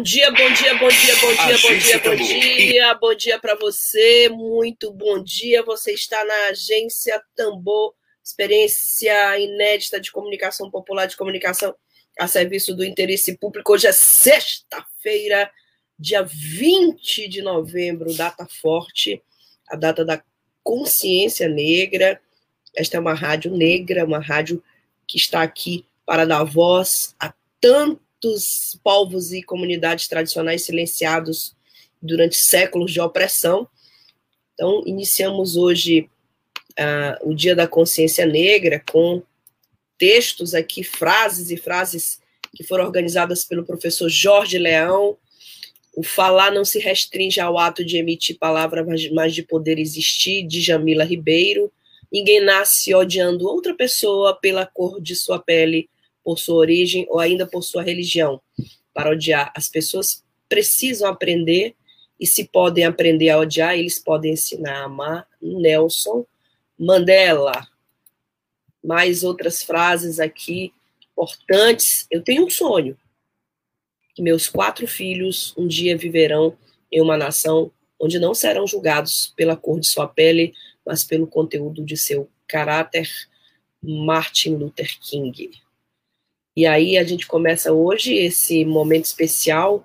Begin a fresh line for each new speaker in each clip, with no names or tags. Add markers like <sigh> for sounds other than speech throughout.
Bom dia, bom dia, bom dia, bom dia, bom dia, bom dia, bom dia para você, muito bom dia. Você está na agência Tambor, experiência inédita de comunicação popular, de comunicação a serviço do interesse público. Hoje é sexta-feira, dia 20 de novembro, data forte, a data da consciência negra. Esta é uma rádio negra, uma rádio que está aqui para dar voz a tanto muitos povos e comunidades tradicionais silenciados durante séculos de opressão. Então, iniciamos hoje uh, o Dia da Consciência Negra com textos aqui, frases e frases que foram organizadas pelo professor Jorge Leão. O falar não se restringe ao ato de emitir palavras, mas de poder existir, de Jamila Ribeiro. Ninguém nasce odiando outra pessoa pela cor de sua pele por sua origem ou ainda por sua religião. Para odiar, as pessoas precisam aprender e se podem aprender a odiar, eles podem ensinar a amar. Nelson Mandela. Mais outras frases aqui importantes. Eu tenho um sonho que meus quatro filhos um dia viverão em uma nação onde não serão julgados pela cor de sua pele, mas pelo conteúdo de seu caráter. Martin Luther King. E aí a gente começa hoje esse momento especial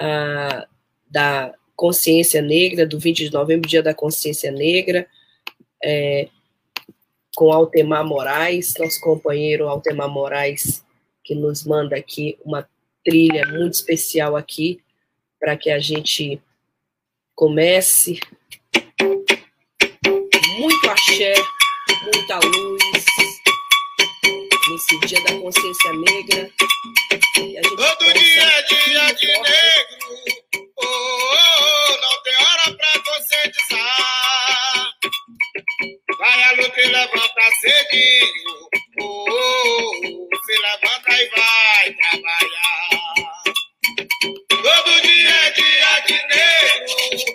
uh, da consciência negra, do 20 de novembro, dia da consciência negra, é, com Altemar Moraes, nosso companheiro Altemar Moraes, que nos manda aqui uma trilha muito especial aqui, para que a gente comece. Muito axé, muita luz, nesse dia da consciência negra.
Todo dia é dia de negro, oh, oh, oh, não tem hora pra conscientizar. Vai a luta e levanta cedinho, oh, oh, oh, se levanta e vai trabalhar. Todo dia é dia de negro,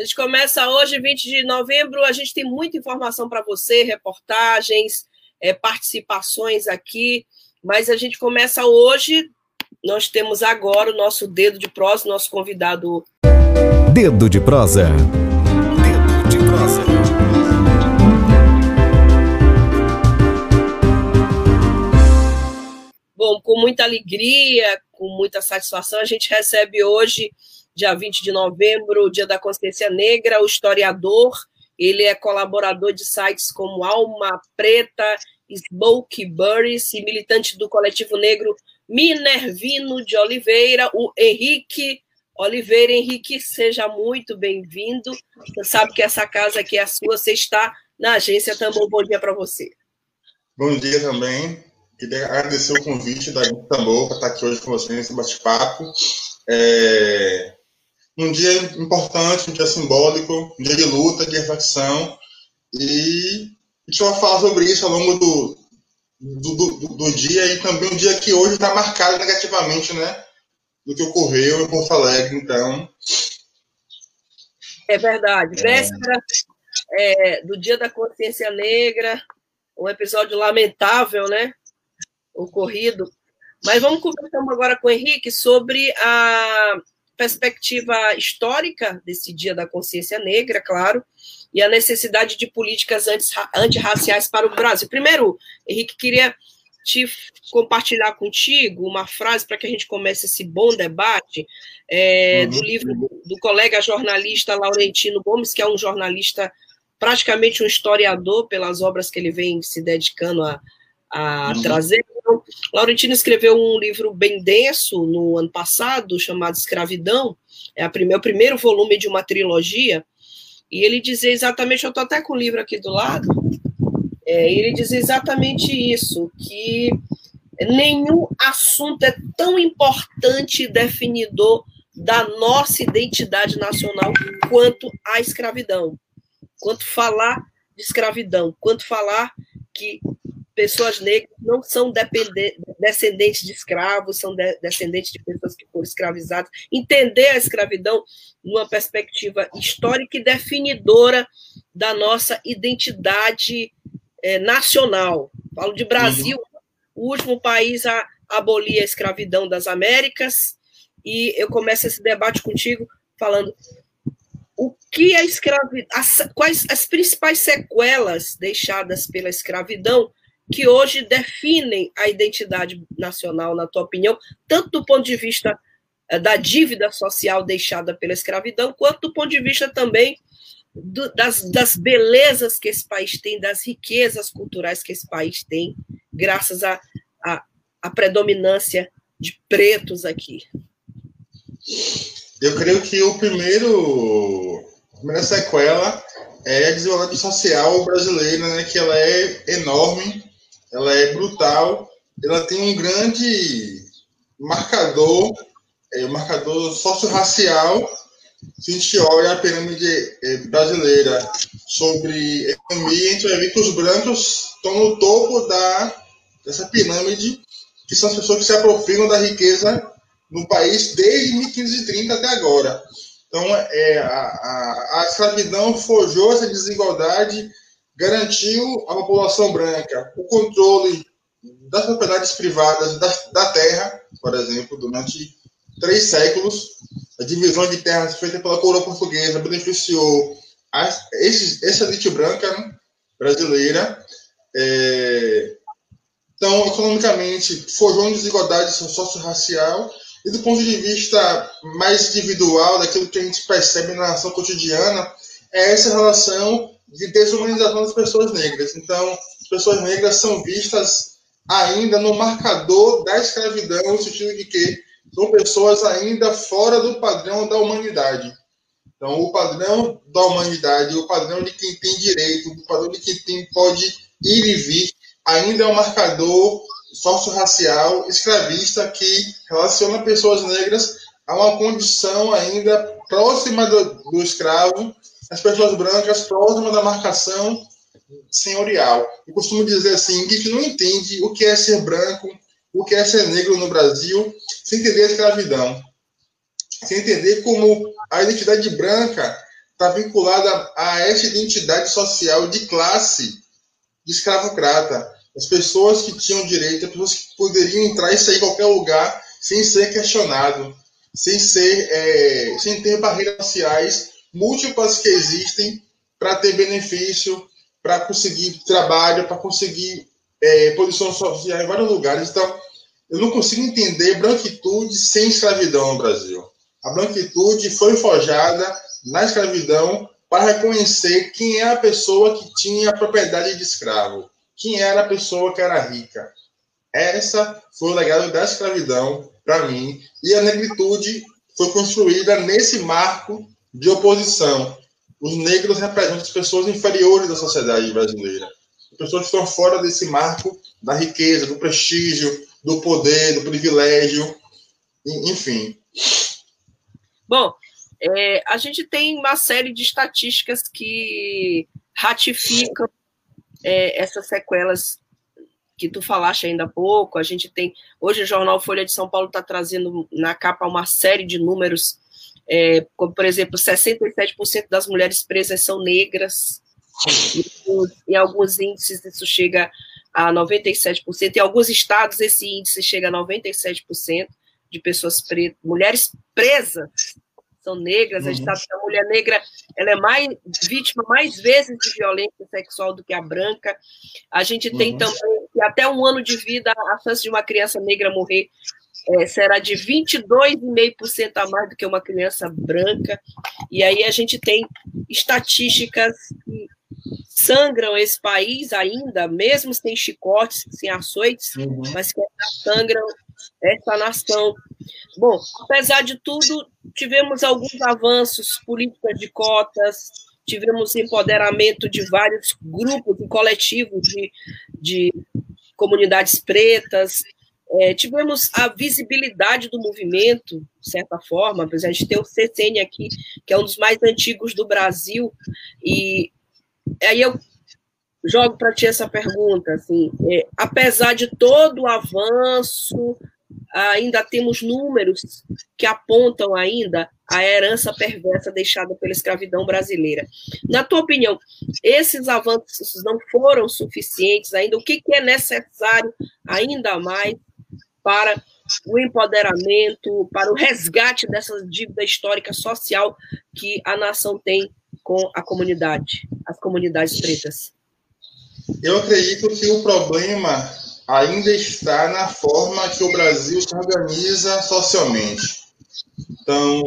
A
gente começa hoje, 20 de novembro. A gente tem muita informação para você, reportagens, é, participações aqui. Mas a gente começa hoje. Nós temos agora o nosso dedo de prosa, nosso convidado
Dedo de prosa. Dedo de prosa.
Bom, com muita alegria, com muita satisfação, a gente recebe hoje, dia 20 de novembro, Dia da Consciência Negra, o historiador. Ele é colaborador de sites como Alma Preta, Smoke Burris e militante do coletivo negro Minervino de Oliveira, o Henrique Oliveira Henrique, seja muito bem-vindo. Você sabe que essa casa aqui é a sua, você está na agência Tambor. Bom dia para você.
Bom dia também. Queria agradecer o convite da Tambor para estar aqui hoje com vocês nesse bate-papo. É um dia importante, um dia simbólico, um dia de luta, de reflexão. E a gente vai falar sobre isso ao longo do, do, do, do dia e também um dia que hoje está marcado negativamente, né? do que ocorreu em Porto Alegre, então.
É verdade. Véspera é, do Dia da Consciência Negra, um episódio lamentável, né? Ocorrido. Mas vamos conversar agora com o Henrique sobre a perspectiva histórica desse Dia da Consciência Negra, claro, e a necessidade de políticas antirraciais para o Brasil. Primeiro, Henrique, queria te compartilhar contigo uma frase para que a gente comece esse bom debate é, uhum. do livro do, do, colega jornalista Laurentino Gomes, que é um jornalista, praticamente um historiador pelas obras que ele vem se dedicando a, a uhum. trazer. Laurentino escreveu um livro bem denso no ano passado, chamado Escravidão, é prime, o primeiro volume de uma trilogia, e ele dizia exatamente, eu estou até com o livro aqui do lado, é, ele dizia exatamente isso, que nenhum assunto é tão importante e definidor da nossa identidade nacional quanto a escravidão, quanto falar de escravidão, quanto falar que pessoas negras não são descendentes de escravos, são de descendentes de pessoas que foram escravizadas. Entender a escravidão numa perspectiva histórica e definidora da nossa identidade é, nacional. Falo de Brasil, uhum. o último país a abolir a escravidão das Américas, e eu começo esse debate contigo falando o que a escravidão, quais as principais sequelas deixadas pela escravidão que hoje definem a identidade nacional, na tua opinião, tanto do ponto de vista eh, da dívida social deixada pela escravidão, quanto do ponto de vista também do, das, das belezas que esse país tem, das riquezas culturais que esse país tem, graças à a, a, a, predominância de pretos aqui.
Eu creio que o primeiro, a primeira sequela é a desigualdade social brasileira, né, que ela é enorme ela é brutal, ela tem um grande marcador, é, um marcador socio-racial. Se a gente olha a pirâmide é, brasileira sobre economia, a gente vai ver que os brancos estão no topo da, dessa pirâmide, que são as pessoas que se aproximam da riqueza no país desde 1530 até agora. Então, é, a, a, a escravidão forjou essa desigualdade garantiu à população branca o controle das propriedades privadas da, da terra, por exemplo, durante três séculos. A divisão de terras feita pela coroa portuguesa beneficiou a, esse, essa elite branca né, brasileira. É, então, economicamente, forjou uma desigualdade socio-racial e do ponto de vista mais individual, daquilo que a gente percebe na ação cotidiana, é essa relação de desumanização das pessoas negras. Então, as pessoas negras são vistas ainda no marcador da escravidão, no sentido de que são pessoas ainda fora do padrão da humanidade. Então, o padrão da humanidade, o padrão de quem tem direito, o padrão de quem tem, pode ir e vir, ainda é um marcador socio-racial, escravista, que relaciona pessoas negras a uma condição ainda próxima do, do escravo as pessoas brancas próximas da marcação senhorial. Eu costumo dizer assim, que não entende o que é ser branco, o que é ser negro no Brasil, sem entender a escravidão. Sem entender como a identidade branca está vinculada a essa identidade social de classe de escravocrata. As pessoas que tinham direito, as pessoas que poderiam entrar e sair em qualquer lugar sem ser questionado, sem ser, é, sem ter barreiras sociais múltiplas que existem para ter benefício, para conseguir trabalho, para conseguir é, posição social em vários lugares. Então, eu não consigo entender branquitude sem escravidão no Brasil. A branquitude foi forjada na escravidão para reconhecer quem é a pessoa que tinha propriedade de escravo, quem era a pessoa que era rica. Essa foi o legado da escravidão para mim, e a negritude foi construída nesse marco de oposição. Os negros representam as pessoas inferiores da sociedade brasileira. As pessoas que estão fora desse marco da riqueza, do prestígio, do poder, do privilégio, enfim.
Bom, é, a gente tem uma série de estatísticas que ratificam é, essas sequelas que tu falaste ainda há pouco. A gente tem. Hoje o jornal Folha de São Paulo está trazendo na capa uma série de números é, como, por exemplo, 67% das mulheres presas são negras, em alguns índices isso chega a 97%, em alguns estados esse índice chega a 97% de pessoas pretas, mulheres presas são negras, uhum. a gente sabe que a mulher negra ela é mais vítima mais vezes de violência sexual do que a branca. A gente tem uhum. também que até um ano de vida a chance de uma criança negra morrer é, será de 22,5% a mais do que uma criança branca. E aí a gente tem estatísticas que sangram esse país ainda, mesmo sem chicotes, sem açoites, uhum. mas que sangram essa nação. Bom, apesar de tudo, tivemos alguns avanços, políticas de cotas, tivemos empoderamento de vários grupos e coletivos de, de comunidades pretas, é, tivemos a visibilidade do movimento, de certa forma, apesar de ter o CCN aqui, que é um dos mais antigos do Brasil, e aí eu jogo para ti essa pergunta, assim, é, apesar de todo o avanço, ainda temos números que apontam ainda a herança perversa deixada pela escravidão brasileira. Na tua opinião, esses avanços não foram suficientes ainda? O que, que é necessário ainda mais para o empoderamento, para o resgate dessa dívida histórica social que a nação tem com a comunidade, as comunidades pretas?
Eu acredito que o problema ainda está na forma que o Brasil se organiza socialmente. Então,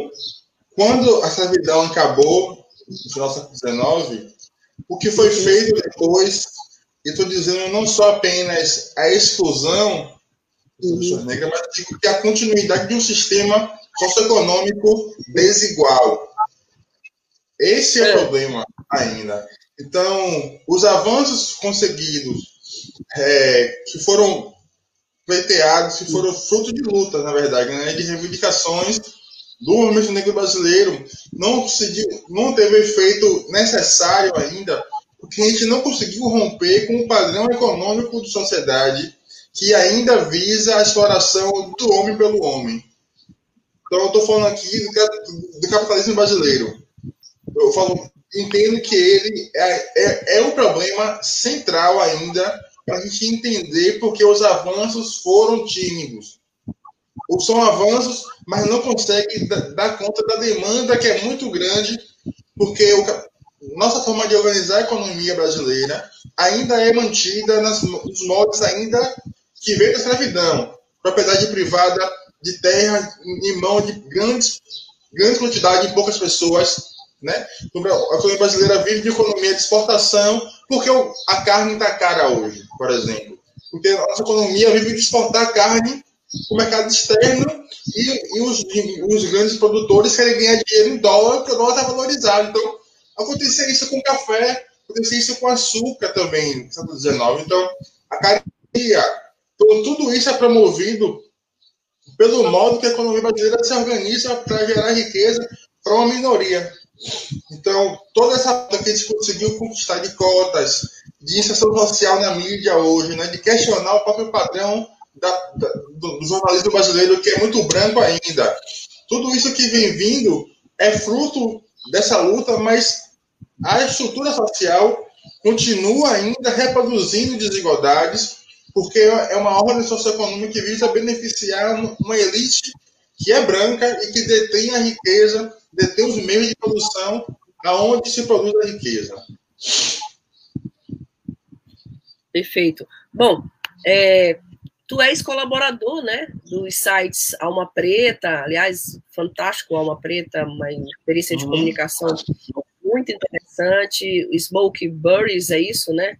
quando a servidão acabou, século XIX, o que foi feito depois, e estou dizendo não só apenas a exclusão pessoas negras, mas digo que a continuidade de um sistema socioeconômico desigual. Esse é, é o problema ainda. Então, os avanços conseguidos é, que foram pleiteados, que foram fruto de luta, na verdade, né, de reivindicações do movimento negro brasileiro, não conseguiu, não teve efeito necessário ainda, porque a gente não conseguiu romper com o padrão econômico de sociedade que ainda visa a exploração do homem pelo homem. Então, eu estou falando aqui do, capitalismo brasileiro. Eu falo, entendo que ele é, é, é o problema central ainda para a gente entender porque os avanços foram tímidos. Ou são avanços, mas não conseguem dar conta da demanda que é muito grande, porque o, nossa forma de organizar a economia brasileira ainda é mantida nas, nos moldes ainda que veio da escravidão, propriedade privada de terra em mão de grandes, grandes quantidades de poucas pessoas, né? A economia brasileira vive de economia de exportação, porque a carne está cara hoje, por exemplo. Porque a nossa economia vive de exportar carne para o mercado externo e, e, os, e, os, grandes produtores querem ganhar dinheiro em dólar, porque o dólar está valorizado. Então, acontecia isso com café, acontecia isso com açúcar também, no século XIX. Então, a cadeia, então, tudo isso é promovido pelo modo que a economia brasileira se organiza para gerar riqueza para uma minoria. Então, toda essa que a gente conseguiu conquistar de cotas, de inserção social na mídia hoje, né, de questionar o próprio padrão da, da, do, do, jornalismo brasileiro, que é muito branco ainda. Tudo isso que vem vindo é fruto dessa luta, mas a estrutura social continua ainda reproduzindo desigualdades, porque é uma ordem socioeconômica que visa beneficiar uma elite que é branca e que detém a riqueza deter os meios de produção aonde se produz a riqueza.
Perfeito. Bom, é, tu és colaborador, né, dos sites Alma Preta, aliás, fantástico Alma Preta, uma experiência de uhum. comunicação muito interessante, Smoke Burries, é isso, né?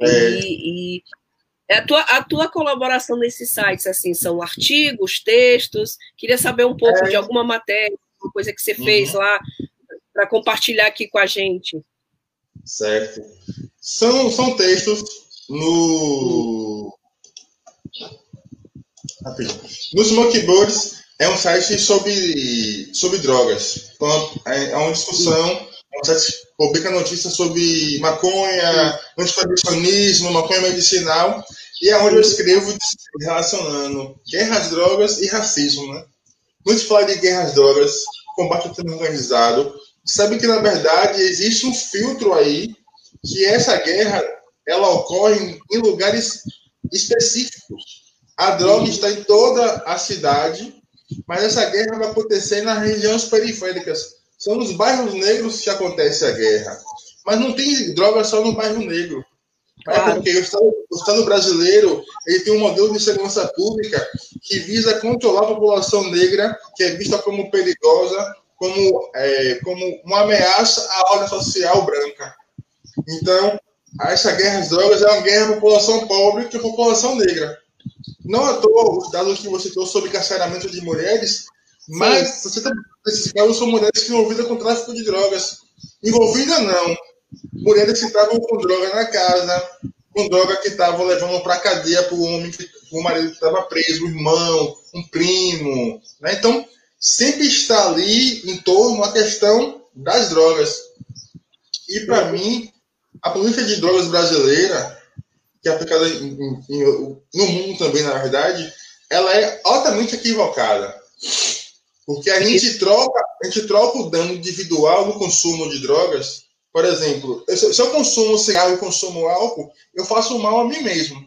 É. E, e a, tua, a tua colaboração nesses sites, assim, são artigos, textos, queria saber um pouco é. de alguma matéria, alguma coisa que você uhum. fez lá para compartilhar aqui com a gente.
Certo. São, são textos no. No Smoke Birds é um site sobre, sobre drogas. Então, é, é uma discussão, é um site que publica notícias sobre maconha, antiproibicionismo, maconha medicinal, e é onde eu escrevo relacionando guerra às drogas e racismo, né? Muito falar de guerras drogas, combate ao crime organizado, sabe que, na verdade, existe um filtro aí que essa guerra ela ocorre em lugares específicos. A droga está em toda a cidade, mas essa guerra vai acontecer nas regiões periféricas. São nos bairros negros que acontece a guerra. Mas não tem droga só no bairro negro. É porque o Estado, o Estado, brasileiro ele tem um modelo de segurança pública que visa controlar a população negra, que é vista como perigosa, como, é, como uma ameaça à ordem social branca. Então, essa guerra às drogas é uma guerra à população pobre que a população negra. Não à toa os dados que você trouxe sobre carceramento de mulheres, mas você tá, esses casos são mulheres que envolvidas com tráfico de drogas. Envolvida não. Mulheres que estavam com droga na casa, com droga que estavam levando para cadeia para o homem, o marido que estava preso, o irmão, um primo. Né? Então, sempre está ali em torno a questão das drogas. E para mim, a política de drogas brasileira, que é aplicada em, em, no mundo também, na verdade, ela é altamente equivocada. Porque a gente troca, a gente troca o dano individual no consumo de drogas. Por exemplo, se eu consumo cigarro e consumo álcool, eu faço mal a mim mesmo.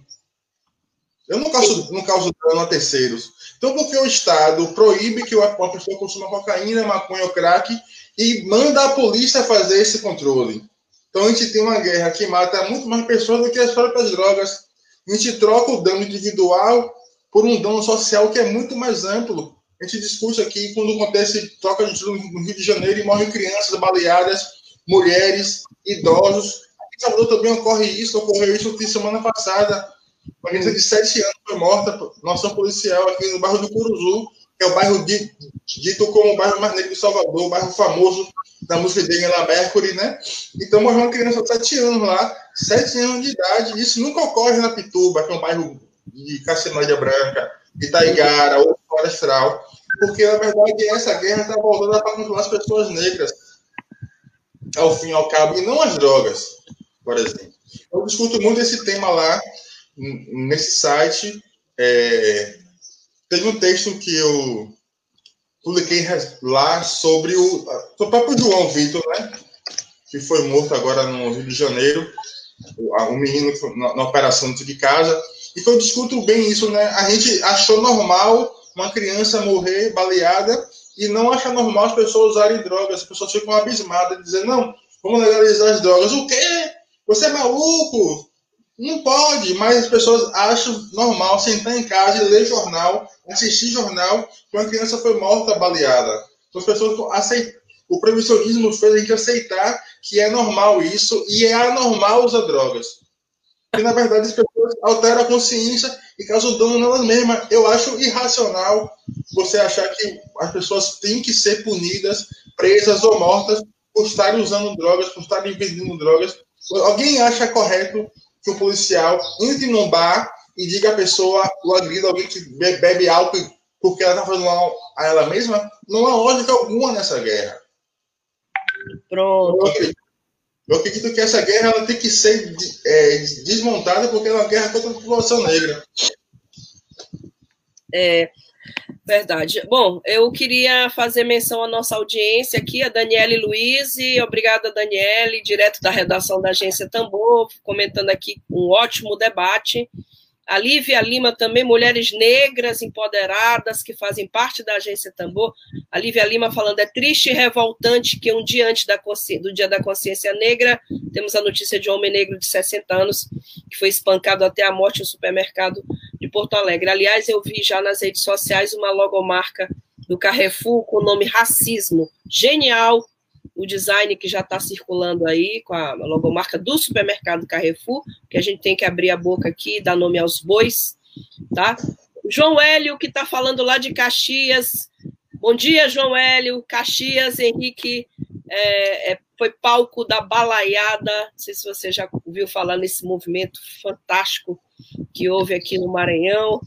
Eu não causo, não causo dano a terceiros. Então, porque o Estado proíbe que uma pessoa consuma cocaína, maconha ou crack e manda a polícia fazer esse controle. Então, a gente tem uma guerra que mata muito mais pessoas do que as próprias drogas. A gente troca o dano individual por um dano social que é muito mais amplo. A gente discute aqui quando acontece troca de no Rio de Janeiro e morrem crianças baleadas, mulheres, idosos. Em Salvador também ocorre isso, ocorreu isso semana passada. Uma criança de 7 anos foi morta ação policial aqui no bairro do Curuzu, que é o bairro dito como o bairro mais negro de Salvador, o bairro famoso da música de Angela Mercury, né? Então morreu uma criança de 7 anos lá, 7 anos de idade. Isso nunca ocorre na Pituba, que é um bairro de Cacemádia Branca, de Taigara, ou Florestal, porque na verdade essa guerra está voltada para controlar as pessoas negras, ao fim e ao cabo, e não as drogas, por exemplo. Eu discuto muito esse tema lá, nesse site. É, teve um texto que eu publiquei lá sobre o, o próprio João Vitor, né? Que foi morto agora no Rio de Janeiro, o, menino na, na operação de casa. E que eu discuto bem isso, né? A gente achou normal uma criança morrer baleada e não acha normal as pessoas usarem drogas. As pessoas ficam abismadas, dizendo, não, vamos legalizar as drogas. O quê? Você é maluco? Não pode, mas as pessoas acham normal sentar em casa e ler jornal, assistir jornal, que uma criança foi morta baleada. Então as pessoas aceitam. O proibicionismo fez a gente aceitar que é normal isso e é anormal usar drogas. E na verdade as pessoas alteram a consciência e causam dano nelas mesmas. Eu acho irracional você achar que as pessoas têm que ser punidas, presas ou mortas por estarem usando drogas, por estarem vendendo drogas. Alguém acha correto que o policial entre num bar e diga a pessoa, o agrida alguém que bebe álcool porque ela está fazendo mal a ela mesma, não há lógica alguma nessa guerra.
Pronto.
Eu acredito, que essa guerra ela tem que ser é, desmontada porque é uma guerra contra a população negra.
É, Verdade. Bom, eu queria fazer menção à nossa audiência aqui, a Daniele Luiz. Obrigada, Daniele, direto da redação da Agência Tambor, comentando aqui um ótimo debate. A Lívia Lima também, mulheres negras empoderadas que fazem parte da agência Tambor. A Lívia Lima falando, é triste e revoltante que um dia antes do Dia da Consciência Negra, temos a notícia de um homem negro de 60 anos que foi espancado até a morte no supermercado de Porto Alegre. Aliás, eu vi já nas redes sociais uma logomarca do Carrefour com o nome Racismo. Genial, o design que já está circulando aí com a logomarca do supermercado Carrefour, que a gente tem que abrir a boca aqui e dar nome aos bois, tá? João Hélio, que está falando lá de Caxias. Bom dia, João Hélio. Caxias, Henrique, é, é, foi palco da balaiada. Não sei se você já ouviu falar nesse movimento fantástico que houve aqui no Maranhão.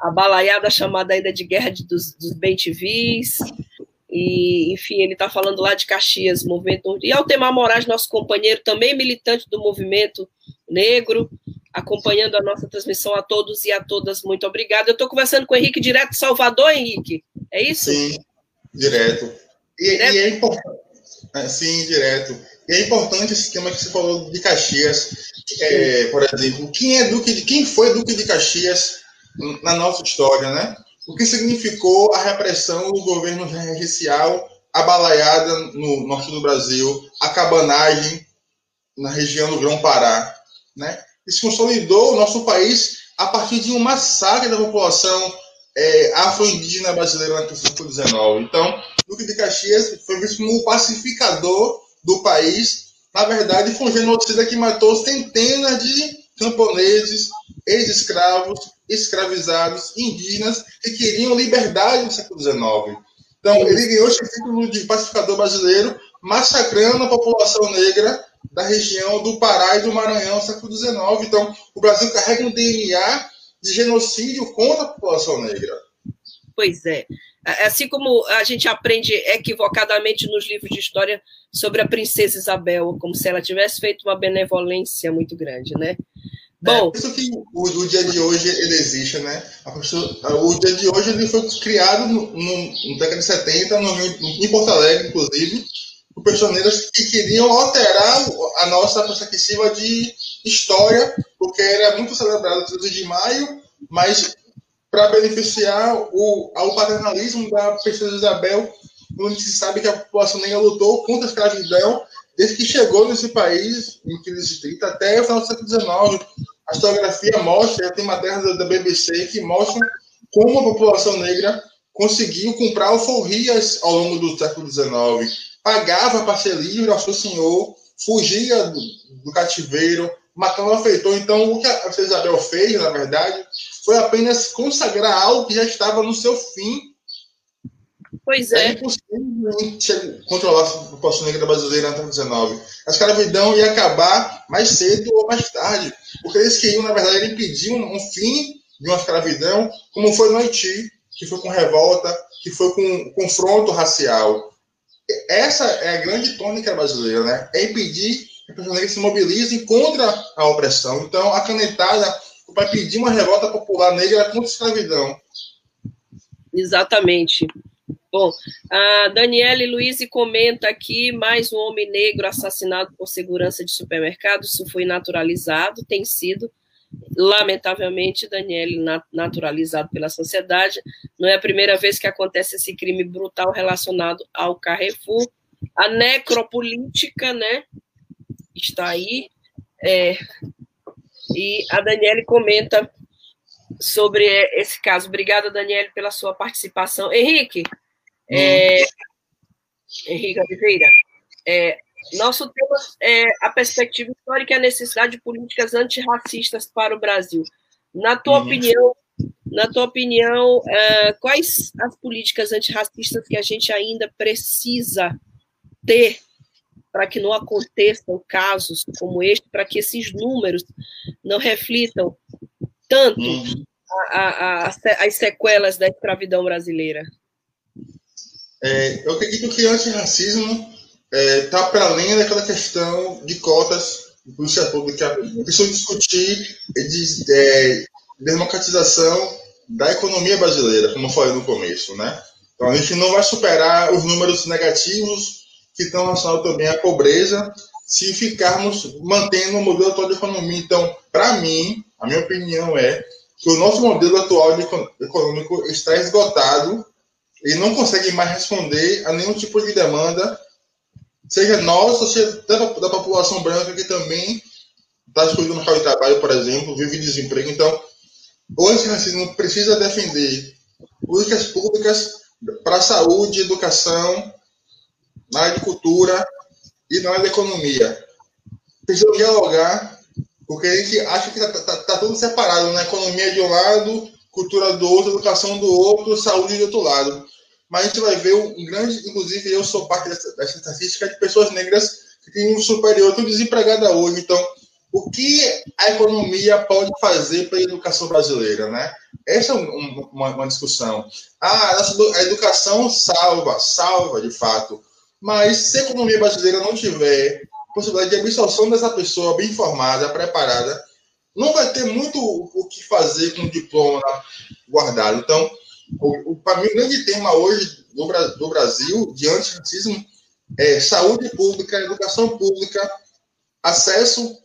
A balaiada chamada ainda de Guerra dos, dos Bem TVs. E, enfim, ele está falando lá de Caxias, movimento. E Altemar Moraes, nosso companheiro, também militante do movimento negro, acompanhando a nossa transmissão a todos e a todas. Muito obrigado. Eu estou conversando com o Henrique direto de Salvador, Henrique. É isso?
Sim, direto. E, direto? e é importante. É, sim, direto. E é importante esse tema que você falou de Caxias. É, por exemplo, quem é Duque de, quem foi Duque de Caxias na nossa história, né? O que significou a repressão do governo racial, a balaiada no norte do Brasil, a cabanagem na região do Grão-Pará. Né? Isso consolidou o nosso país a partir de um massacre da população é, afro-indígena brasileira no século XIX. Então, Duque de Caxias foi visto como o pacificador do país na verdade, foi um genocida que matou centenas de camponeses, ex-escravos, escravizados, indígenas, que queriam liberdade no século XIX. Então, ele ganhou esse título de pacificador brasileiro, massacrando a população negra da região do Pará e do Maranhão no século XIX. Então, o Brasil carrega um DNA de genocídio contra a população negra.
Pois é. Assim como a gente aprende equivocadamente nos livros de história sobre a princesa Isabel, como se ela tivesse feito uma benevolência muito grande, né?
Bom, é, isso que o, o, dia de hoje ele existe, né? Pessoa, o dia de hoje ele foi criado no, no, no década de 70, no, em Porto Alegre, inclusive, por personeiros que queriam alterar a nossa perspectiva de história, porque era muito celebrado o 13 de maio, mas para beneficiar o, o paternalismo da princesa Isabel, onde se sabe que a população negra lutou contra a escravidão desde que chegou nesse país, em 1530, até o final do século XIX. A historiografia mostra, tem matérias da BBC que mostram como a população negra conseguiu comprar alforrias ao longo do século XIX, pagava para ser livre ao seu senhor, fugia do, do cativeiro, matava o feitor. Então, o que a Isabel fez, na verdade, foi apenas consagrar algo que já estava no seu fim
Pois é.
É impossível controlar a população negra brasileira no 19. A escravidão ia acabar mais cedo ou mais tarde, porque eles queriam, na verdade, impedir um, um fim de uma escravidão, como foi no Haiti, que foi com revolta, que foi com confronto racial. Essa é a grande tônica brasileira, né? É impedir que as pessoas negras se mobilizem contra a opressão. Então, a canetada vai pedir uma revolta popular negra contra a escravidão.
Exatamente. Bom, a Daniele Luiz comenta aqui: mais um homem negro assassinado por segurança de supermercado. Isso foi naturalizado, tem sido, lamentavelmente, Daniele, naturalizado pela sociedade. Não é a primeira vez que acontece esse crime brutal relacionado ao Carrefour. A necropolítica, né? Está aí. É, e a Daniele comenta sobre esse caso. Obrigada, Daniele, pela sua participação. Henrique, é, Henrique Oliveira, é, nosso tema é a perspectiva histórica e a necessidade de políticas antirracistas para o Brasil. Na tua uhum. opinião, na tua opinião, é, quais as políticas antirracistas que a gente ainda precisa ter para que não aconteçam casos como este, para que esses números não reflitam tanto uhum. a, a, a, as sequelas da escravidão brasileira?
É, eu acredito que o antirracismo está é, para além daquela questão de cotas de polícia pública. Preciso discutir de, é, democratização da economia brasileira, como eu falei no começo, né? Então a gente não vai superar os números negativos que estão relacionados também à pobreza se ficarmos mantendo o modelo atual de economia. Então, para mim, a minha opinião é que o nosso modelo atual de econômico está esgotado e não consegue mais responder a nenhum tipo de demanda, seja nossa, seja da, da população branca que também está excluída no mercado de trabalho, por exemplo, vive desemprego. Então, o antirracismo precisa defender políticas públicas para saúde, educação, na agricultura e na área da economia. Precisa dialogar, porque a gente acha que está tá, tá tudo separado, né? Economia de um lado, cultura do outro, educação do outro, saúde do outro lado mas a gente vai ver um grande, inclusive eu sou parte dessa, dessa estatística de pessoas negras que têm um superior, estou desempregada hoje. Então, o que a economia pode fazer para a educação brasileira, né? Essa é uma, uma discussão. Ah, a educação salva, salva de fato. Mas se a economia brasileira não tiver possibilidade de absorção dessa pessoa bem informada, preparada, não vai ter muito o que fazer com o diploma guardado. Então, o, o para mim, o grande tema hoje do, do Brasil de antirracismo é saúde pública, educação pública, acesso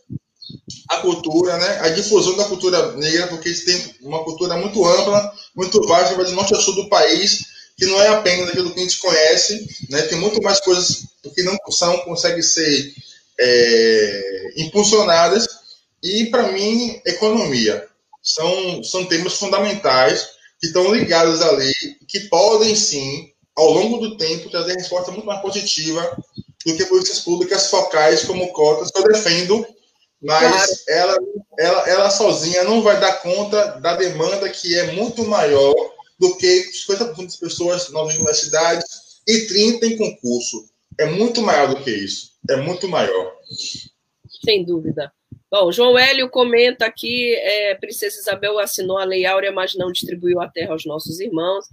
à cultura, né? a difusão da cultura negra, porque eles têm uma cultura muito ampla, muito vasta, de norte a sul do país, que não é apenas aquilo que a gente conhece, né? tem muito mais coisas que não são, conseguem ser é, impulsionadas, e para mim, economia. São, são temas fundamentais que estão ligados ali, que podem sim, ao longo do tempo, trazer resposta muito mais positiva do que políticas públicas focais como cotas, eu defendo, mas claro. ela, ela, ela sozinha não vai dar conta da demanda que é muito maior do que 50% das pessoas nas universidades e 30% em concurso. É muito maior do que isso. É muito maior.
Sem dúvida. Bom, João Hélio comenta aqui: é, Princesa Isabel assinou a Lei Áurea, mas não distribuiu a terra aos nossos irmãos,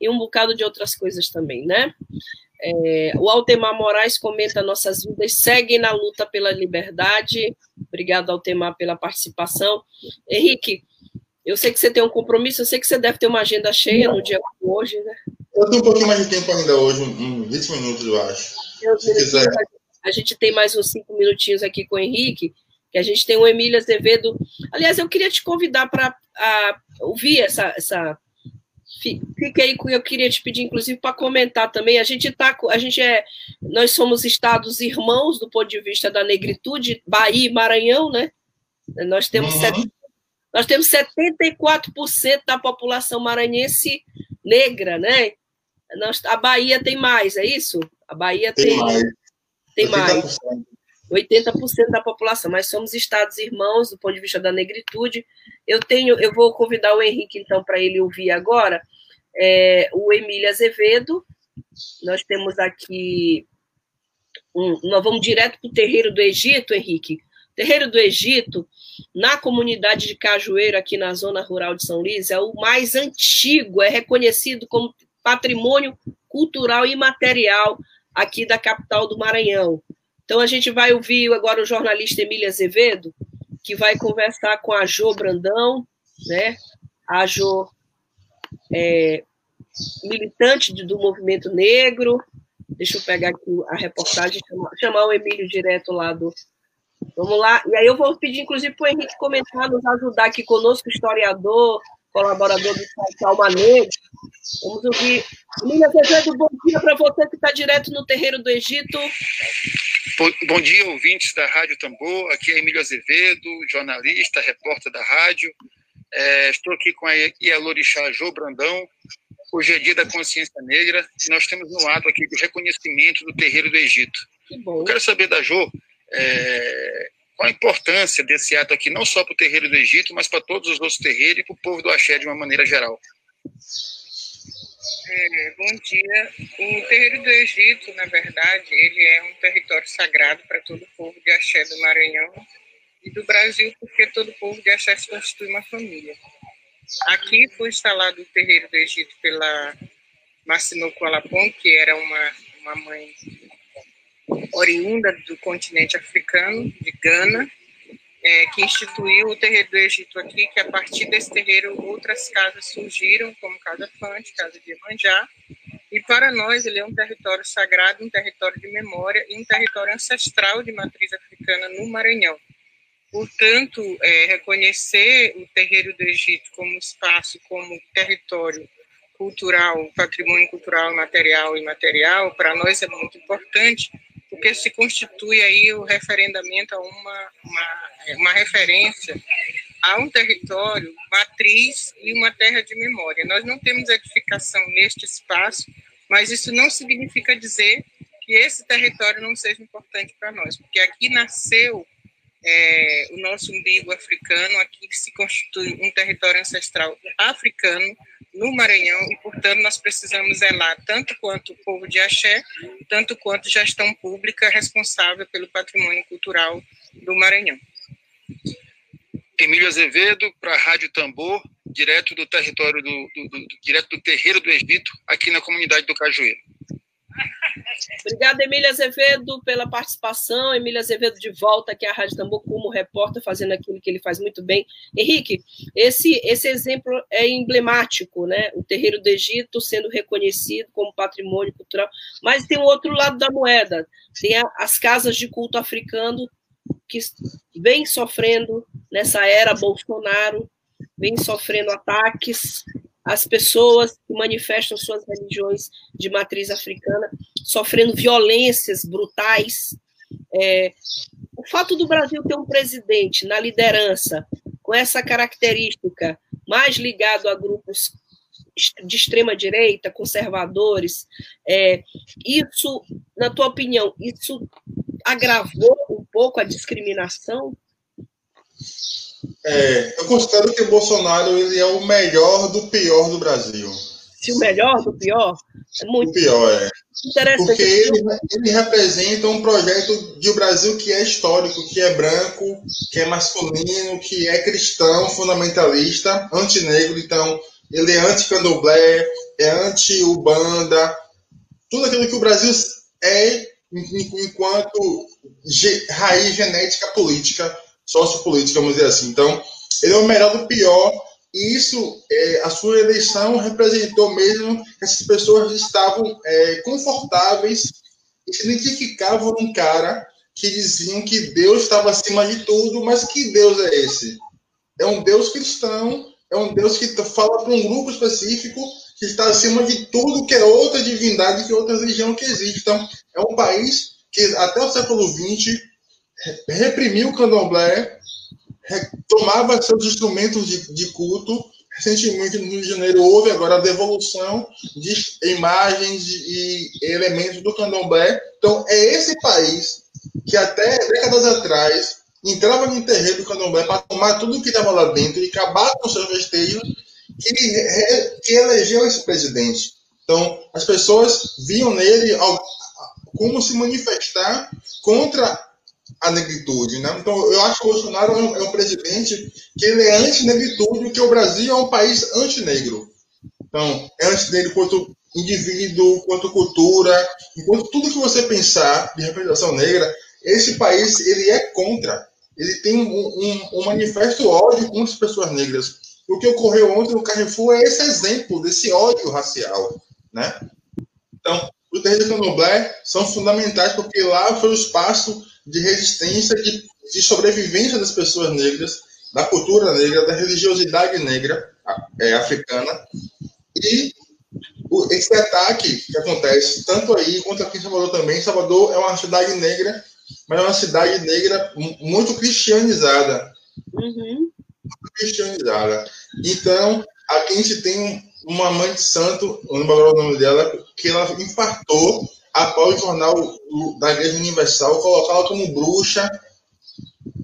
e um bocado de outras coisas também, né? É, o Altemar Moraes comenta: nossas vidas seguem na luta pela liberdade. Obrigado, Altemar, pela participação. Henrique, eu sei que você tem um compromisso, eu sei que você deve ter uma agenda cheia no dia como hoje, né?
Eu tenho um pouquinho mais de tempo ainda hoje, uns 20 minutos, eu acho. Eu se quiser.
A gente tem mais uns cinco minutinhos aqui com o Henrique, que a gente tem o Emílio Azevedo. Aliás, eu queria te convidar para ouvir essa, essa. Fica aí, eu queria te pedir, inclusive, para comentar também. A gente tá, a gente é, nós somos estados irmãos do ponto de vista da negritude, Bahia e Maranhão, né? Nós temos, uhum. set, nós temos 74% da população maranhense negra, né? Nós, a Bahia tem mais, é isso? A Bahia tem, tem mais. Tem 80%. mais. 80% da população, mas somos estados irmãos do ponto de vista da negritude. Eu tenho, eu vou convidar o Henrique então para ele ouvir agora é, o Emílio Azevedo. Nós temos aqui um, nós vamos direto para o terreiro do Egito, Henrique. Terreiro do Egito, na comunidade de Cajueiro, aqui na zona rural de São Luís, é o mais antigo, é reconhecido como patrimônio cultural e imaterial aqui da capital do Maranhão. Então a gente vai ouvir agora o jornalista Emília Azevedo, que vai conversar com a Jo Brandão, né? A Jo é, militante do movimento negro. Deixa eu pegar aqui a reportagem, chamar, chamar o Emílio direto lá do. Vamos lá. E aí eu vou pedir, inclusive, para o Henrique comentar, nos ajudar aqui conosco, historiador, colaborador do site Alma Negra. Vamos ouvir. Emília Azevedo, bom dia para você que está direto no terreiro do Egito.
Bom, bom, dia, ouvintes da Rádio Tambor. Aqui é Emílio Azevedo, jornalista, repórter da rádio. É, estou aqui com a Ielorixá Jô Brandão. Hoje é dia da consciência negra e nós temos um ato aqui de reconhecimento do terreiro do Egito. Que Eu quero saber da Jô é, qual a importância desse ato aqui, não só para o terreiro do Egito, mas para todos os outros terreiros e para o povo do Axé de uma maneira geral.
É, bom dia. O terreiro do Egito, na verdade, ele é um território sagrado para todo o povo de Axé do Maranhão e do Brasil, porque todo o povo de Axé se constitui uma família. Aqui foi instalado o terreiro do Egito pela Massinoku Alapon, que era uma, uma mãe oriunda do continente africano, de Gana, é, que instituiu o terreiro do Egito aqui, que a partir desse terreiro outras casas surgiram, como Casa Fante, Casa de Emanjá, e para nós ele é um território sagrado, um território de memória e um território ancestral de matriz africana no Maranhão. Portanto, é, reconhecer o terreiro do Egito como espaço, como território cultural, patrimônio cultural, material e imaterial, para nós é muito importante, porque se constitui aí o referendamento a uma, uma, uma referência a um território matriz e uma terra de memória. Nós não temos edificação neste espaço, mas isso não significa dizer que esse território não seja importante para nós, porque aqui nasceu é, o nosso umbigo africano, aqui se constitui um território ancestral africano, no Maranhão e, portanto, nós precisamos zelar tanto quanto o povo de Axé, tanto quanto gestão pública responsável pelo patrimônio cultural do Maranhão.
Emílio Azevedo para a Rádio Tambor, direto do território do, do, do, direto do terreiro do Egito, aqui na comunidade do Cajueiro.
Obrigada, Emília Azevedo, pela participação. Emília Azevedo de volta aqui à Rádio Tambor como repórter, fazendo aquilo que ele faz muito bem. Henrique, esse, esse exemplo é emblemático, né? O terreiro do Egito sendo reconhecido como patrimônio cultural, mas tem o outro lado da moeda. Tem a, as casas de culto africano que vem sofrendo nessa era Bolsonaro, vem sofrendo ataques as pessoas que manifestam suas religiões de matriz africana sofrendo violências brutais. É, o fato do Brasil ter um presidente na liderança com essa característica mais ligado a grupos de extrema direita, conservadores, é, isso, na tua opinião, isso agravou um pouco a discriminação?
É, eu considero que o Bolsonaro ele é o melhor do pior do Brasil.
Se o melhor do pior? É muito
o pior, é.
interessante.
Porque ele, ele representa um projeto de um Brasil que é histórico, que é branco, que é masculino, que é cristão, fundamentalista, antinegro. Então, ele é anti-candomblé, é anti-ubanda, tudo aquilo que o Brasil é enquanto raiz genética política, sociopolítica, vamos dizer assim. Então, ele é o melhor do pior, e isso, é, a sua eleição representou mesmo que essas pessoas estavam é, confortáveis e se identificavam num cara que diziam que Deus estava acima de tudo, mas que Deus é esse? É um Deus cristão, é um Deus que fala para um grupo específico que está acima de tudo que é outra divindade, que é outra religião que existe. Então, é um país que até o século XX reprimiu o candomblé, tomava seus instrumentos de, de culto. Recentemente, no Rio de Janeiro, houve agora a devolução de imagens e elementos do candomblé. Então, é esse país que até décadas atrás entrava no terreno do candomblé para tomar tudo que estava lá dentro e acabar com seus vestígios, que, que elegeu esse presidente. Então, as pessoas viam nele como se manifestar contra a negritude. Né? Então, eu acho que o Bolsonaro é um, é um presidente que ele é anti-negritude, porque o Brasil é um país anti-negro. Então, é anti-negro quanto indivíduo, quanto cultura, enquanto tudo que você pensar de representação negra, esse país ele é contra. Ele tem um, um, um manifesto ódio contra as pessoas negras. O que ocorreu ontem no Carrefour é esse exemplo desse ódio racial, né? Então, terreiros do candomblé são fundamentais porque lá foi o espaço de resistência, de, de sobrevivência das pessoas negras, da cultura negra, da religiosidade negra é, africana. E o, esse ataque que acontece tanto aí quanto aqui em Salvador também. Salvador é uma cidade negra, mas é uma cidade negra muito cristianizada.
Uhum.
Muito cristianizada. Então, aqui a gente tem uma mãe de santo, não lembro o nome dela, que ela infartou após o jornal da Igreja Universal colocá-la como bruxa,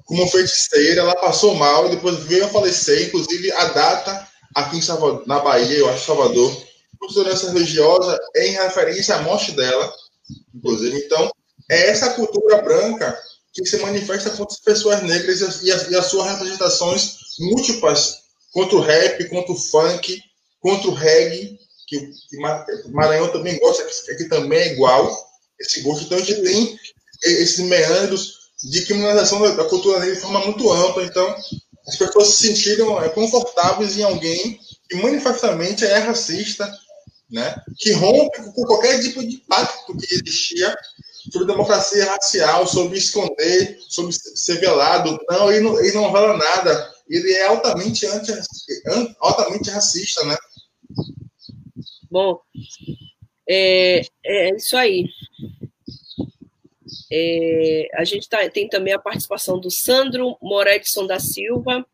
como feiticeira. Ela passou mal, depois veio a falecer. Inclusive, a data aqui em Salvador, na Bahia, eu acho Salvador, por doença religiosa, é em referência à morte dela, inclusive. Então, é essa cultura branca que se manifesta contra as pessoas negras e as, e as, e as suas representações múltiplas contra o rap, contra o funk, contra o reggae, que, que Maranhão também gosta, que também é igual, esse gosto. Então a gente tem esses meandros de criminalização da, cultura negra de forma muito ampla. Então as pessoas se sentiram é, confortáveis em alguém que manifestamente é racista, né? que rompe com qualquer tipo de pacto que existia sobre democracia racial, sobre esconder, sobre ser velado. Não, ele não, ele não revela nada. Ele é altamente, anti, altamente racista, né?
Bom, é, é isso aí. É, a gente tá, tem também a participação do Sandro Moredson da Silva.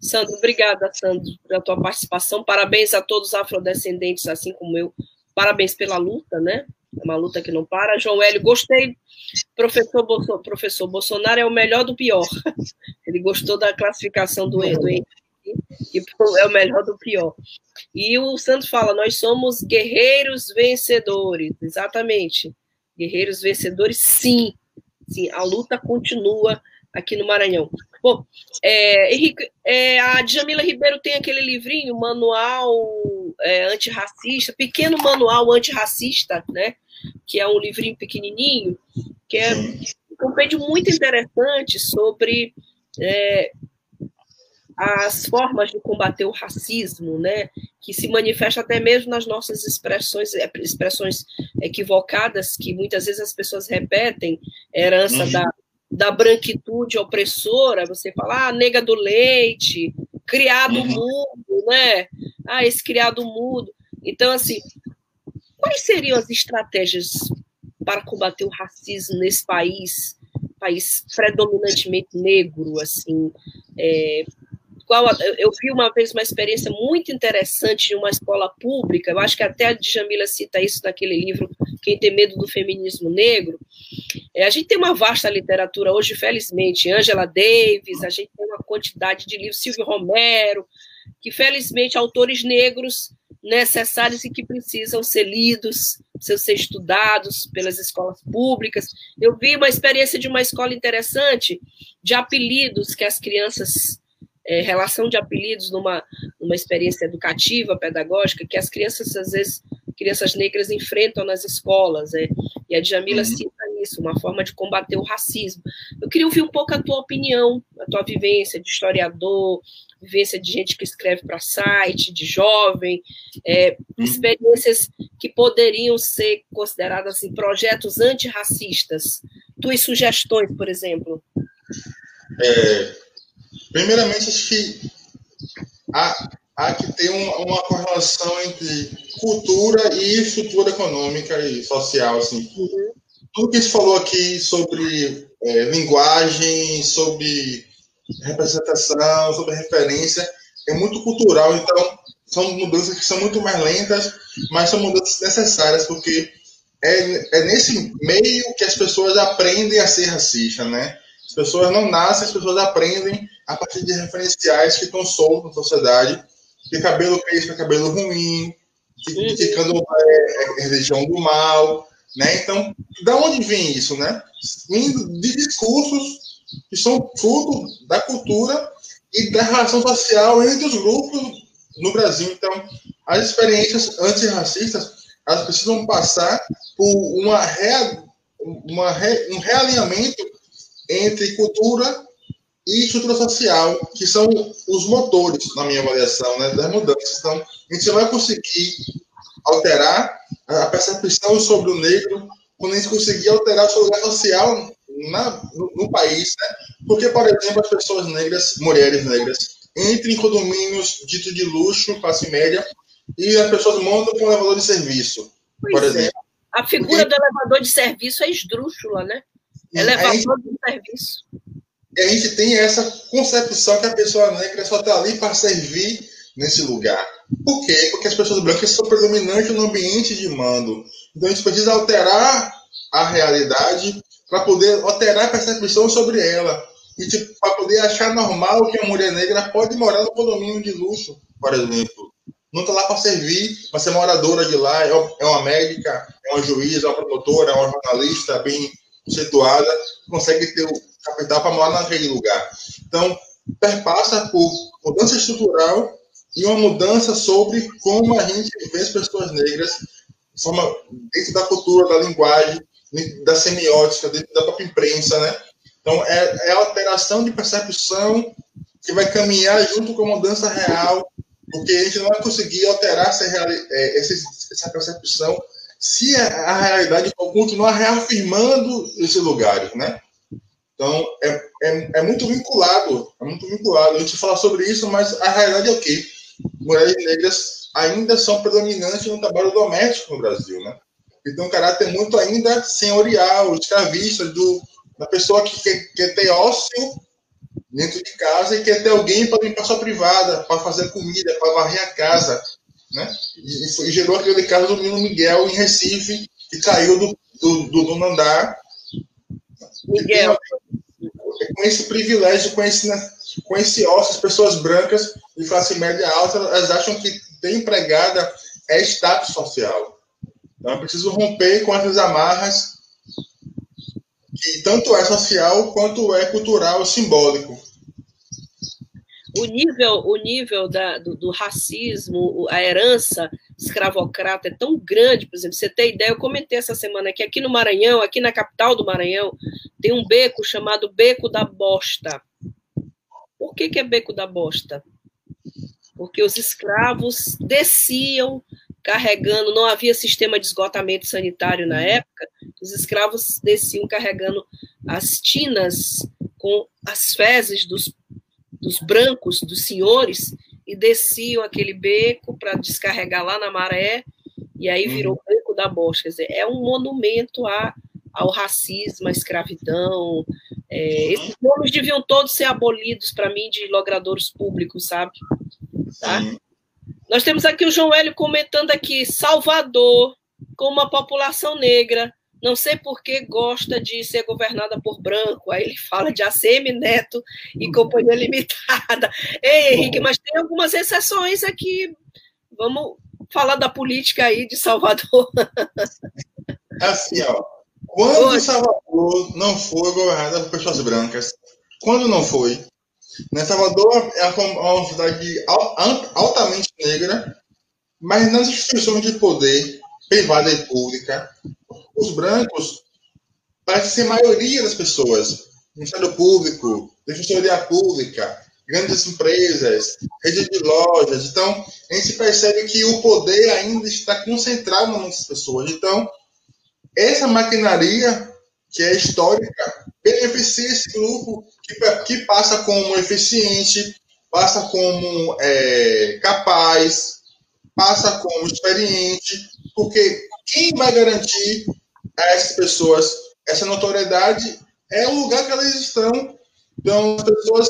Sandro, obrigada, Sandro, pela tua participação. Parabéns a todos os afrodescendentes, assim como eu. Parabéns pela luta, né? É uma luta que não para. João Hélio, gostei. Professor, Bolso, professor Bolsonaro é o melhor do pior. <laughs> Ele gostou da classificação do, do que é o melhor do pior. E o Santos fala: nós somos guerreiros vencedores. Exatamente. Guerreiros vencedores, sim. Sim, a luta continua aqui no Maranhão. Bom, é, Henrique, é, a Djamila Ribeiro tem aquele livrinho, manual é, antirracista, pequeno manual antirracista, né? Que é um livrinho pequenininho, que é um compêndio muito interessante sobre é, as formas de combater o racismo, né, que se manifesta até mesmo nas nossas expressões, é, expressões equivocadas que muitas vezes as pessoas repetem, herança uhum. da, da branquitude opressora, você fala, ah, nega do leite, criado uhum. mudo, né? Ah, esse criado mudo. Então, assim, quais seriam as estratégias para combater o racismo nesse país, país predominantemente negro, assim, é, qual eu vi uma vez uma experiência muito interessante de uma escola pública, eu acho que até a Djamila cita isso naquele livro Quem Tem Medo do Feminismo Negro. É, a gente tem uma vasta literatura hoje, felizmente, Angela Davis, a gente tem uma quantidade de livros, Silvio Romero, que felizmente autores negros necessários e que precisam ser lidos, precisam ser estudados pelas escolas públicas. Eu vi uma experiência de uma escola interessante de apelidos que as crianças é, relação de apelidos numa, numa experiência educativa, pedagógica, que as crianças, às vezes, crianças negras enfrentam nas escolas. É, e a Djamila uhum. cita isso, uma forma de combater o racismo. Eu queria ouvir um pouco a tua opinião, a tua vivência de historiador, vivência de gente que escreve para site, de jovem, é, uhum. experiências que poderiam ser consideradas assim, projetos antirracistas. Tuas sugestões, por exemplo.
É, Primeiramente, acho que há, há que ter uma, uma correlação entre cultura e estrutura econômica e social. Assim. Tudo que se falou aqui sobre é, linguagem, sobre representação, sobre referência, é muito cultural. Então, são mudanças que são muito mais lentas, mas são mudanças necessárias, porque é, é nesse meio que as pessoas aprendem a ser racista, né? As pessoas não nascem, as pessoas aprendem a partir de referenciais que estão soltos na sociedade, que cabelo crespo é cabelo ruim, que, que candomblé é, é religião do mal, né? Então, da onde vem isso, né? Vindo de discursos que são fruto da cultura e da relação social entre os grupos no Brasil. Então, as experiências antirracistas, elas precisam passar por uma, rea, uma re, um realinhamento entre cultura e estrutura social, que são os motores, na minha avaliação, né, das mudanças. Então, a gente vai conseguir alterar a percepção sobre o negro quando a gente conseguir alterar o seu lugar social na, no, no, país. Né? Porque, por exemplo, as pessoas negras, mulheres negras, entram em condomínios ditos de luxo, classe média, e as pessoas montam com elevador de serviço, pois por é. exemplo.
É. A figura Porque... do elevador de serviço é esdrúxula, né? Elevador de serviço.
E a gente tem essa concepção que a pessoa negra só está ali para servir nesse lugar. Por quê? Porque as pessoas brancas são predominantes no ambiente de mando. Então a gente precisa alterar a realidade para poder alterar a percepção sobre ela. E tipo, para poder achar normal que a mulher negra pode morar no condomínio de luxo, por exemplo. Não está lá para servir, para ser moradora de lá, é, é uma médica, é uma juíza, é uma promotora, é uma jornalista bem situada, consegue ter o capital para morar naquele lugar. Então, perpassa por mudança estrutural e uma mudança sobre como a gente vê as pessoas negras forma, dentro da cultura, da linguagem, da semiótica, dentro da própria imprensa, né? Então, é, é a alteração de percepção que vai caminhar junto com a mudança real, porque a gente não vai conseguir alterar essa, é, essa percepção se a realidade continuar reafirmando esses lugares, né? Então, é, é, é, muito vinculado, é muito vinculado. A gente fala sobre isso, mas a realidade é o quê? Mulheres negras ainda são predominantes no trabalho doméstico no Brasil, né? E tem um caráter muito ainda senhorial, escravista, do, da pessoa que quer, quer ter ócio dentro de casa e quer ter alguém para limpar sua privada, para fazer comida, para varrer a casa, né? E, e, gerou aquele caso do Nino Miguel em Recife, que caiu do, do, do nono andar.
Miguel
com esse privilégio, com esse, com esse ócio, as pessoas brancas de classe média alta, elas acham que ter empregada é status social. Então é preciso romper com essas amarras que tanto é social quanto é cultural e simbólico.
O nível, o nível da, do, do racismo, a herança escravocrata é tão grande, por exemplo, você tem ideia, eu comentei essa semana que aqui no Maranhão, aqui na capital do Maranhão, tem um beco chamado Beco da Bosta. Por que, que é Beco da Bosta? Porque os escravos desciam carregando, não havia sistema de esgotamento sanitário na época, os escravos desciam carregando as tinas com as fezes dos, dos brancos, dos senhores, e desciam aquele beco para descarregar lá na maré, e aí virou o beco da bosta. Quer dizer, é um monumento a, ao racismo, à escravidão, É, esses nomes deviam todos ser abolidos para mim de logradouros públicos, sabe? Tá? Nós temos aqui o João Hélio comentando aqui, Salvador, com uma população negra, não sei por que gosta de ser governada por branco. Aí ele fala de ACM Neto e Companhia Limitada. Ei, Henrique, mas tem algumas exceções aqui. Vamos falar da política aí de Salvador.
Assim, ó. Quando Oi. Salvador não foi governada por pessoas brancas, quando não foi, né, Salvador é uma cidade altamente negra, mas nas instituições de poder, privada e pública, os brancos parece ser a maioria das pessoas. Ministério Público, Defensoria Pública, grandes empresas, rede de lojas. Então, a gente percebe que o poder ainda está concentrado nas pessoas. Então, essa maquinaria, que é histórica, beneficia esse grupo que, que passa como eficiente, passa como é, capaz, passa como experiente, porque quem vai garantir a essas pessoas essa notoriedade é o lugar que elas estão. Então, as pessoas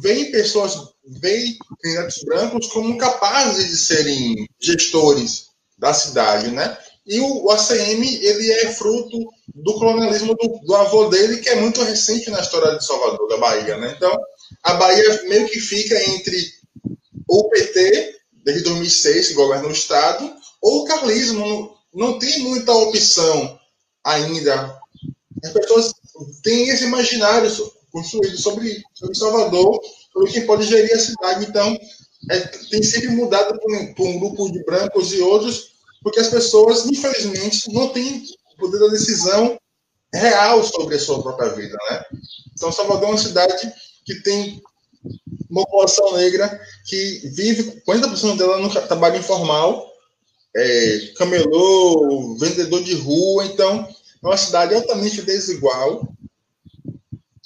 veem pessoas, veem candidatos brancos como capazes de serem gestores da cidade, né? E o, ACM, ele é fruto do colonialismo do, do, avô dele, que é muito recente na história de Salvador, da Bahia, né? Então, a Bahia meio que fica entre o PT, desde 2006, que governa o Estado, ou o carlismo. Não, não tem muita opção ainda. As pessoas têm esse imaginário construído sobre, sobre Salvador, sobre quem pode gerir a cidade. Então, é, tem sempre mudado por um, por um, grupo de brancos e outros, porque as pessoas, infelizmente, não têm poder da decisão real sobre a sua própria vida. Né? Então, Salvador é uma cidade que tem uma população negra que vive, 40% dela no trabalho informal, é, camelô, vendedor de rua. Então, é uma cidade altamente desigual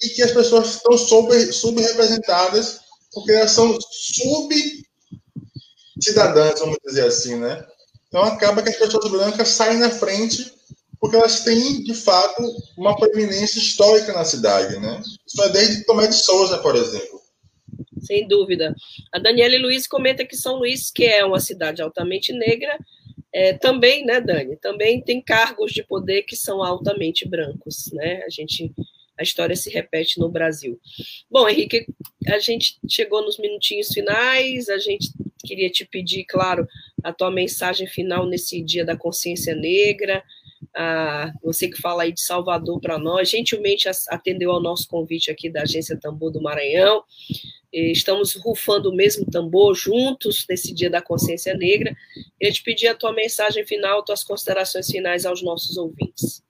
e que as pessoas estão subrepresentadas porque elas são sub-cidadãs, vamos dizer assim, né? Então, acaba que as pessoas brancas saem na frente porque elas têm, de fato, uma preeminência histórica na cidade, né? Isso é desde Tomé de Souza, por exemplo.
Sem dúvida. A Daniela Luiz comenta que São Luís, que é uma cidade altamente negra, é, também, né, Dani, também tem cargos de poder que são altamente brancos, né? A gente a história se repete no Brasil. Bom, Henrique, a gente chegou nos minutinhos finais, a gente queria te pedir, claro, a tua mensagem final nesse Dia da Consciência Negra, você que fala aí de Salvador para nós, gentilmente atendeu ao nosso convite aqui da Agência Tambor do Maranhão. Estamos rufando o mesmo tambor juntos nesse Dia da Consciência Negra. Eu te pedir a tua mensagem final, tuas considerações finais aos nossos ouvintes.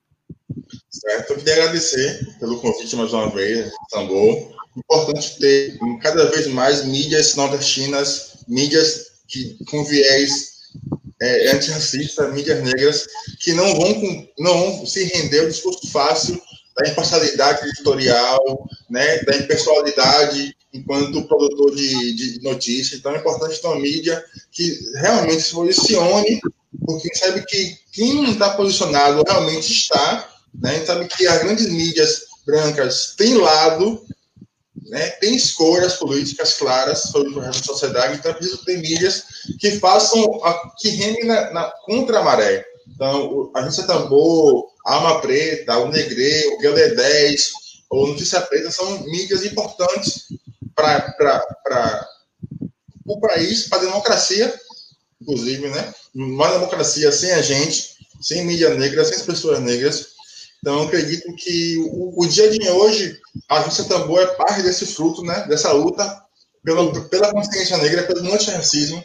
Certo, eu queria agradecer pelo convite mais uma vez, Tambor. Importante ter cada vez mais mídias nordestinas, mídias que, com viés é, antirracista, mídias negras, que não vão, não vão se render ao discurso fácil da imparcialidade editorial, né, da impessoalidade enquanto produtor de, de notícia. Então é importante ter uma mídia que realmente se posicione, porque sabe que quem não está posicionado realmente está, né, sabe que as grandes mídias brancas têm lado, né, tem escolhas políticas claras sobre o resto da sociedade, então é preciso ter mídias que façam, a, que remem na, na, contra a maré. Então, a Agência Tambor, Alma Preta, o Negre, o Guilherme 10, ou Notícia Preta são mídias importantes para o país, para a democracia, inclusive, né? Uma democracia sem a gente, sem mídia negra, sem as pessoas negras. Então, acredito que o, o, dia de hoje, a Agência Tambor é parte desse fruto, né? Dessa luta pela, pela consciência negra, pelo antirracismo.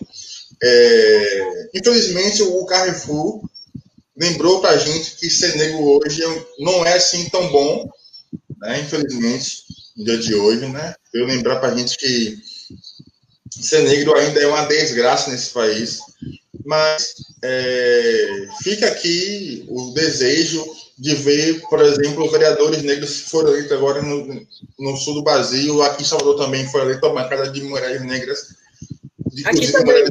É, infelizmente, o Carrefour lembrou para a gente que ser negro hoje não é assim tão bom, né? Infelizmente, no dia de hoje, né? Eu lembrar para a gente que ser negro ainda é uma desgraça nesse país, mas é, fica aqui o desejo de ver, por exemplo, vereadores negros que foram eleitos agora no, no sul do Brasil, aqui em Salvador também foi eleita a bancada de mulheres negras,
inclusive mulheres,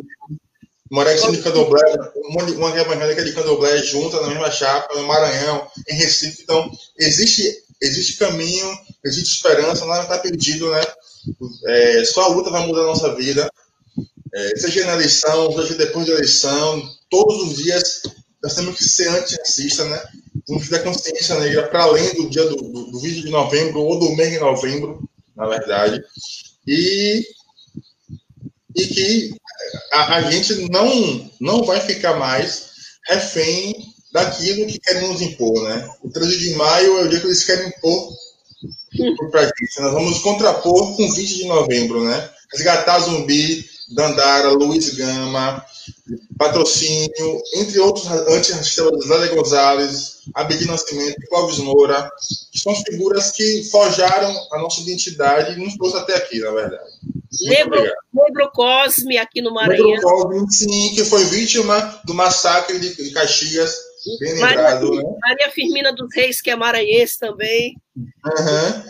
mulheres de candomblé, uma bancada de candomblé junta na mesma chapa, no Maranhão, em Recife, então existe, existe caminho existe esperança, nada está perdido, né? É, só a luta vai mudar a nossa vida. É, seja na eleição, seja depois da eleição, todos os dias nós temos que ser antirracista, né? Que ter consciência negra para além do dia do, do, do 20 de novembro ou do mês de novembro, na verdade. E, e que a, a gente não, não vai ficar mais refém daquilo que querem nos impor, né? O 13 de maio é o dia que eles querem impor <laughs> para a gente. Nós vamos contrapor com 20 de novembro, né? Resgatar Zumbi, Dandara, Luiz Gama, Patrocínio, entre outros antirracistas, Zé Gonzalez, Abedi Nascimento, Clóvis Moura, que são figuras que forjaram a nossa identidade e nos trouxe até aqui, na verdade.
Lembro, lembro Cosme aqui no Maranhão. Lembro
Cosme, sim, que foi vítima do massacre de, Caxias. Bem lembrado,
Maria,
né?
Maria Firmina dos Reis, que é maranhense também.
Uhum.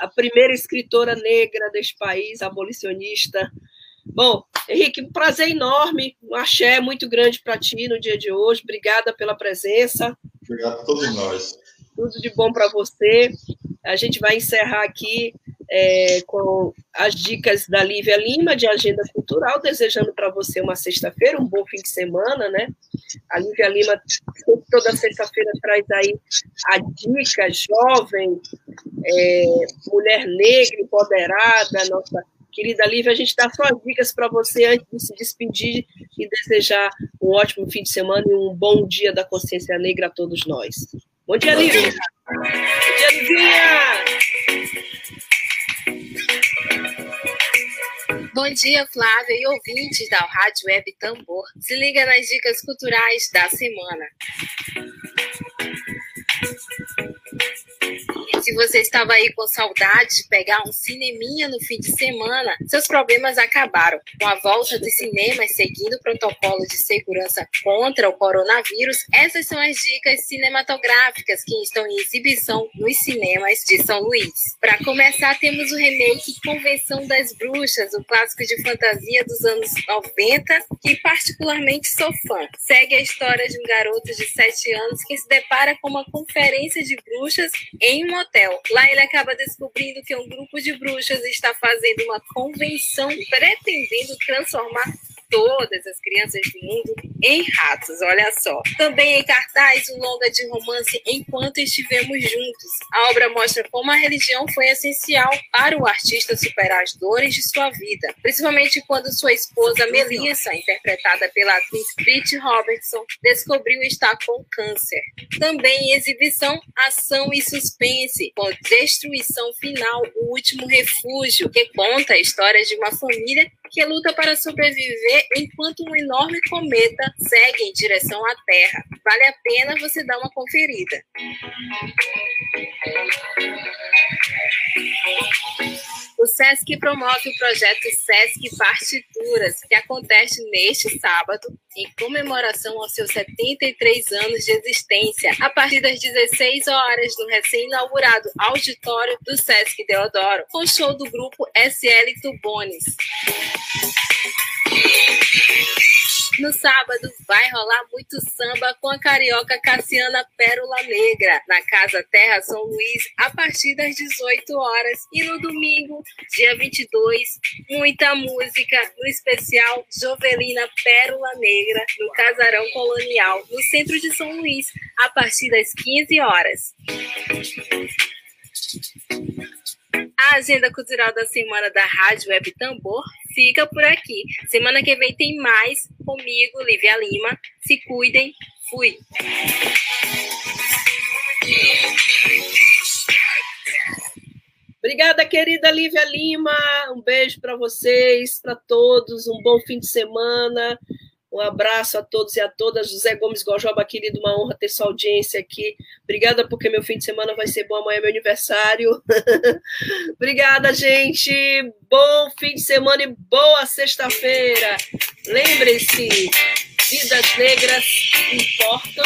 A primeira escritora negra deste país, abolicionista. Bom, Henrique, um prazer enorme, um axé muito grande para ti no dia de hoje. Obrigada pela presença.
Obrigado a todos nós.
Tudo de bom para você. A gente vai encerrar aqui é, com as dicas da Lívia Lima, de Agenda Cultural, desejando para você uma sexta-feira, um bom fim de semana, né? A Lívia Lima, toda sexta-feira, traz aí a dica jovem, é, mulher negra, empoderada, nossa querida Lívia, a gente dá só as dicas para você antes de se despedir e desejar um ótimo fim de semana e um bom dia da consciência negra a todos nós. Bom dia, Lívia! Bom dia, Livinha!
Bom dia, Flávia e ouvintes da Rádio Web Tambor. Se liga nas dicas culturais da semana. Se você estava aí com saudade de pegar um cineminha no fim de semana, seus problemas acabaram. Com a volta dos cinemas seguindo o protocolo de segurança contra o coronavírus, essas são as dicas cinematográficas que estão em exibição nos cinemas de São Luís. Para começar, temos o remake Convenção das Bruxas, o clássico de fantasia dos anos 90, que particularmente sou fã. Segue a história de um garoto de 7 anos que se depara com uma conferência de bruxas em um hotel. Lá ele acaba descobrindo que um grupo de bruxas está fazendo uma convenção pretendendo transformar todas as crianças do mundo em ratos, olha só. Também em cartaz o longa de romance Enquanto Estivemos Juntos. A obra mostra como a religião foi essencial para o artista superar as dores de sua vida, principalmente quando sua esposa Melissa, interpretada pela atriz Pete Robertson, descobriu estar com câncer. Também em exibição Ação e Suspense, com Destruição Final, o último refúgio, que conta a história de uma família que luta para sobreviver enquanto um enorme cometa segue em direção à Terra. Vale a pena você dar uma conferida. O SESC promove o projeto SESC Partituras, que acontece neste sábado, em comemoração aos seus 73 anos de existência, a partir das 16 horas, no recém-inaugurado auditório do SESC Deodoro, com show do grupo SL Tubones. No sábado vai rolar muito samba com a carioca Cassiana Pérola Negra, na Casa Terra São Luís, a partir das 18 horas. E no domingo, dia 22, muita música, no especial Jovelina Pérola Negra, no Casarão Colonial, no centro de São Luís, a partir das 15 horas. A agenda cultural da semana da Rádio Web Tambor fica por aqui. Semana que vem tem mais comigo, Lívia Lima. Se cuidem. Fui.
Obrigada, querida Lívia Lima. Um beijo para vocês, para todos. Um bom fim de semana. Um abraço a todos e a todas. José Gomes Gojoba, querido, uma honra ter sua audiência aqui. Obrigada, porque meu fim de semana vai ser bom. Amanhã é meu aniversário. <laughs> Obrigada, gente. Bom fim de semana e boa sexta-feira. Lembrem-se, vidas negras importam.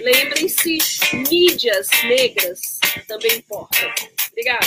Lembrem-se, mídias negras também importam. Obrigada.